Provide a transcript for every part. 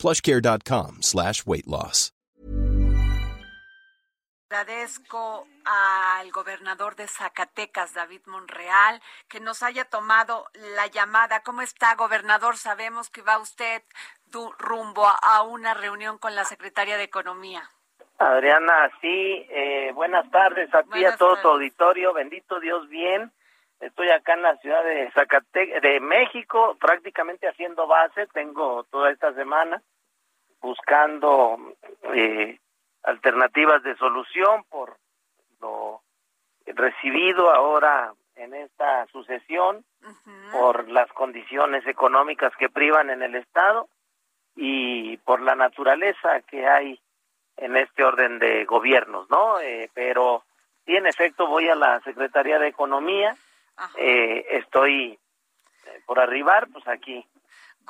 plushcare.com slash weight loss. Agradezco al gobernador de Zacatecas, David Monreal, que nos haya tomado la llamada. ¿Cómo está, gobernador? Sabemos que va usted rumbo a una reunión con la secretaria de Economía. Adriana, sí, eh, buenas tardes a ti, a todo tu auditorio. Bendito Dios, bien. Estoy acá en la ciudad de Zacatecas, de México, prácticamente haciendo base. Tengo toda esta semana buscando eh, alternativas de solución por lo recibido ahora en esta sucesión, por las condiciones económicas que privan en el Estado y por la naturaleza que hay en este orden de gobiernos, ¿no? Eh, pero sí, en efecto, voy a la Secretaría de Economía, eh, estoy eh, por arribar, pues aquí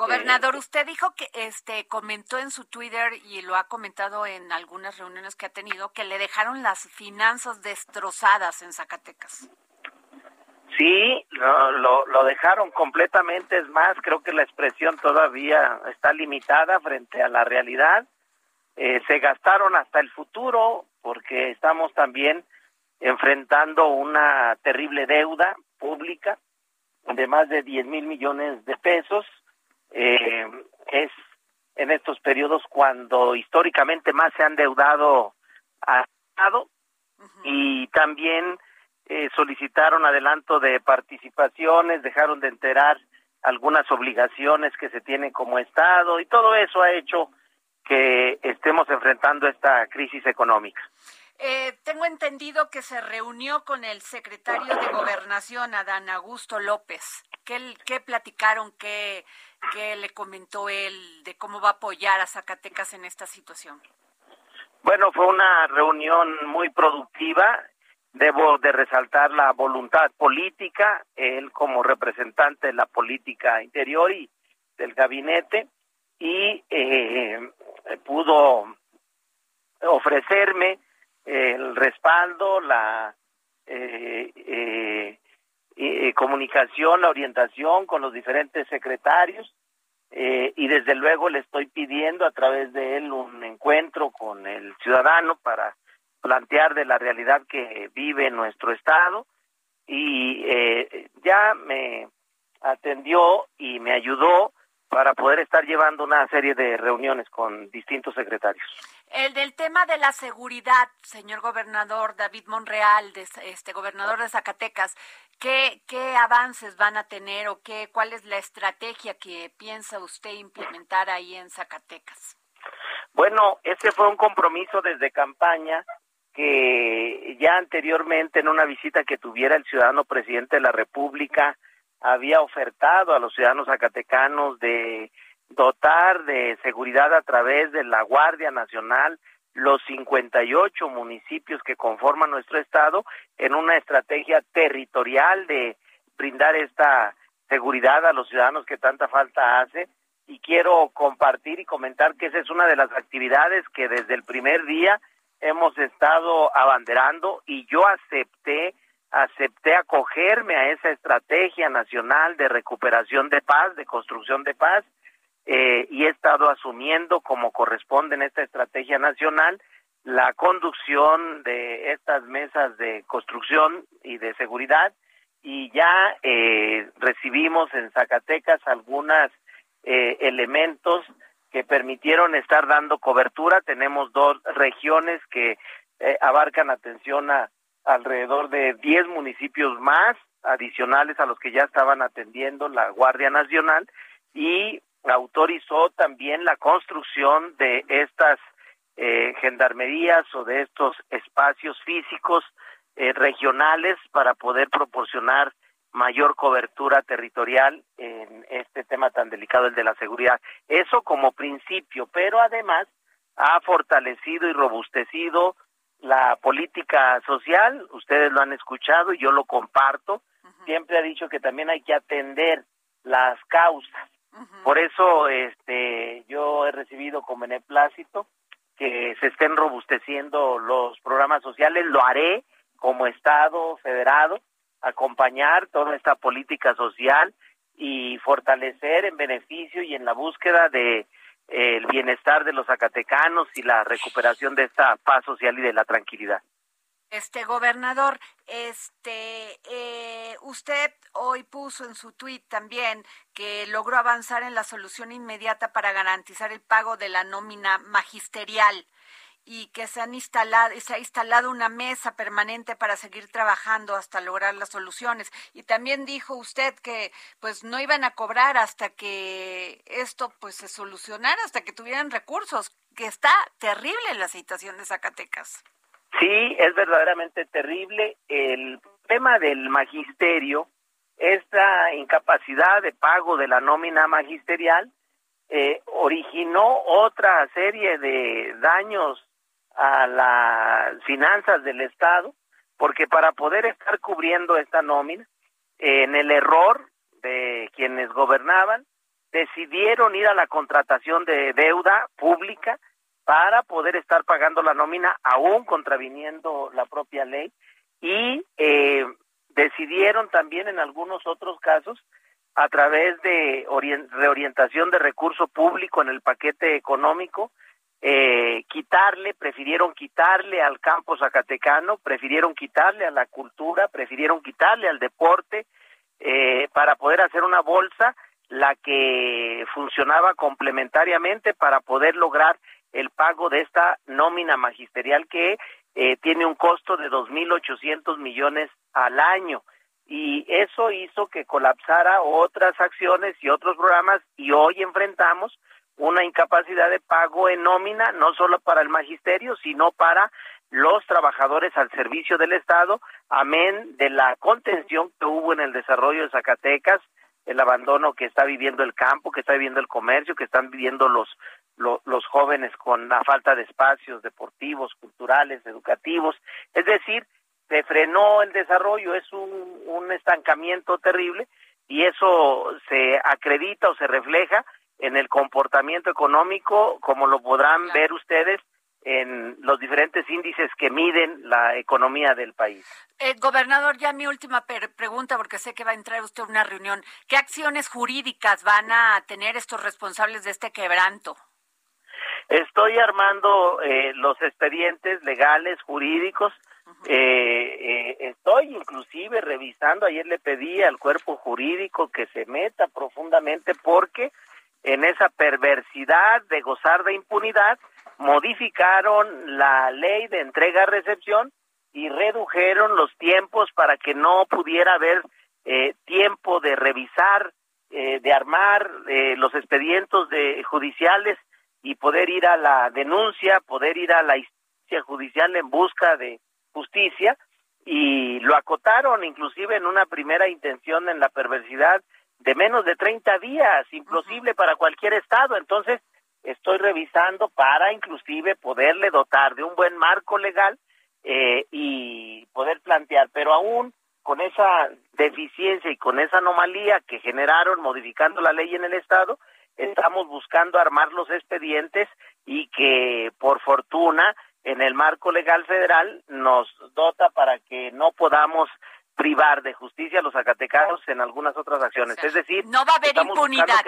Gobernador, usted dijo que este comentó en su Twitter y lo ha comentado en algunas reuniones que ha tenido que le dejaron las finanzas destrozadas en Zacatecas. Sí, lo, lo, dejaron completamente. Es más, creo que la expresión todavía está limitada frente a la realidad. Eh, se gastaron hasta el futuro porque estamos también enfrentando una terrible deuda pública de más de 10 mil millones de pesos eh, es en estos periodos cuando históricamente más se han deudado a Estado y también eh, solicitaron adelanto de participaciones, dejaron de enterar algunas obligaciones que se tienen como Estado y todo eso ha hecho que estemos enfrentando esta crisis económica. Eh, tengo entendido que se reunió con el secretario de Gobernación, Adán Augusto López. ¿Qué, qué platicaron? ¿Qué, ¿Qué le comentó él de cómo va a apoyar a Zacatecas en esta situación? Bueno, fue una reunión muy productiva. Debo de resaltar la voluntad política, él como representante de la política interior y del gabinete, y eh, pudo ofrecerme el respaldo, la eh, eh, eh, comunicación, la orientación con los diferentes secretarios eh, y desde luego le estoy pidiendo a través de él un encuentro con el ciudadano para plantear de la realidad que vive nuestro estado y eh, ya me atendió y me ayudó para poder estar llevando una serie de reuniones con distintos secretarios. El del tema de la seguridad, señor gobernador David Monreal, este gobernador de Zacatecas, ¿qué, qué avances van a tener o qué, cuál es la estrategia que piensa usted implementar ahí en Zacatecas? Bueno, ese fue un compromiso desde campaña que ya anteriormente en una visita que tuviera el ciudadano presidente de la República había ofertado a los ciudadanos zacatecanos de dotar de seguridad a través de la Guardia Nacional los 58 municipios que conforman nuestro estado en una estrategia territorial de brindar esta seguridad a los ciudadanos que tanta falta hace. Y quiero compartir y comentar que esa es una de las actividades que desde el primer día hemos estado abanderando y yo acepté acepté acogerme a esa estrategia nacional de recuperación de paz, de construcción de paz eh, y he estado asumiendo como corresponde en esta estrategia nacional la conducción de estas mesas de construcción y de seguridad y ya eh, recibimos en Zacatecas algunos eh, elementos que permitieron estar dando cobertura. Tenemos dos regiones que abarcan atención a alrededor de 10 municipios más adicionales a los que ya estaban atendiendo la Guardia Nacional y autorizó también la construcción de estas eh, gendarmerías o de estos espacios físicos eh, regionales para poder proporcionar mayor cobertura territorial en este tema tan delicado, el de la seguridad. Eso como principio, pero además ha fortalecido y robustecido la política social, ustedes lo han escuchado y yo lo comparto, siempre ha dicho que también hay que atender las causas. Por eso este yo he recibido con beneplácito que se estén robusteciendo los programas sociales, lo haré como Estado federado, acompañar toda esta política social y fortalecer en beneficio y en la búsqueda de el bienestar de los zacatecanos y la recuperación de esta paz social y de la tranquilidad. Este gobernador, este, eh, usted hoy puso en su tuit también que logró avanzar en la solución inmediata para garantizar el pago de la nómina magisterial y que se han instalado se ha instalado una mesa permanente para seguir trabajando hasta lograr las soluciones. Y también dijo usted que pues no iban a cobrar hasta que esto pues se solucionara hasta que tuvieran recursos que está terrible la situación de Zacatecas sí es verdaderamente terrible. El tema del magisterio esta incapacidad de pago de la nómina magisterial eh, originó otra serie de daños a las finanzas del Estado, porque para poder estar cubriendo esta nómina, en el error de quienes gobernaban, decidieron ir a la contratación de deuda pública para poder estar pagando la nómina, aún contraviniendo la propia ley, y eh, decidieron también en algunos otros casos, a través de reorientación de recurso público en el paquete económico, eh, quitarle, prefirieron quitarle al campo zacatecano, prefirieron quitarle a la cultura, prefirieron quitarle al deporte eh, para poder hacer una bolsa la que funcionaba complementariamente para poder lograr el pago de esta nómina magisterial que eh, tiene un costo de 2.800 millones al año. Y eso hizo que colapsara otras acciones y otros programas y hoy enfrentamos una incapacidad de pago en nómina, no solo para el magisterio, sino para los trabajadores al servicio del Estado, amén de la contención que hubo en el desarrollo de Zacatecas, el abandono que está viviendo el campo, que está viviendo el comercio, que están viviendo los, los, jóvenes con la falta de espacios deportivos, culturales, educativos. Es decir, se frenó el desarrollo, es un, un estancamiento terrible y eso se acredita o se refleja en el comportamiento económico, como lo podrán ver ustedes en los diferentes índices que miden la economía del país. Eh, gobernador, ya mi última pregunta, porque sé que va a entrar usted a una reunión. ¿Qué acciones jurídicas van a tener estos responsables de este quebranto? Estoy armando eh, los expedientes legales, jurídicos. Eh, estoy inclusive revisando, ayer le pedí al cuerpo jurídico que se meta profundamente porque en esa perversidad de gozar de impunidad, modificaron la ley de entrega-recepción y redujeron los tiempos para que no pudiera haber eh, tiempo de revisar, eh, de armar eh, los expedientes de, judiciales y poder ir a la denuncia, poder ir a la instancia judicial en busca de justicia y lo acotaron inclusive en una primera intención en la perversidad de menos de 30 días, imposible para cualquier estado. Entonces, estoy revisando para inclusive poderle dotar de un buen marco legal eh, y poder plantear, pero aún con esa deficiencia y con esa anomalía que generaron modificando la ley en el estado, estamos buscando armar los expedientes y que por fortuna en el marco legal federal nos dota para que no podamos privar de justicia a los zacatecanos en algunas otras acciones. es decir, no va a haber impunidad.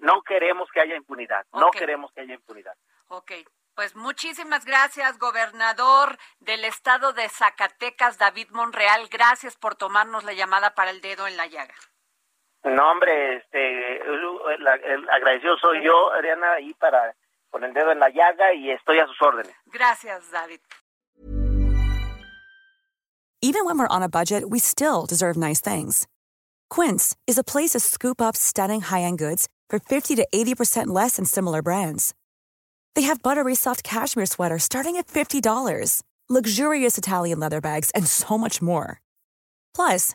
No queremos que haya impunidad. No queremos que haya impunidad. Ok. Pues muchísimas gracias, gobernador del estado de Zacatecas, David Monreal. Gracias por tomarnos la llamada para el dedo en la llaga. No, hombre, este, el, agradecido soy yo, Ariana, ahí para con el dedo en la llaga y estoy a sus órdenes. Gracias, David. Even when we're on a budget, we still deserve nice things. Quince is a place to scoop up stunning high-end goods for 50 to 80% less than similar brands. They have buttery soft cashmere sweaters starting at $50, luxurious Italian leather bags, and so much more. Plus,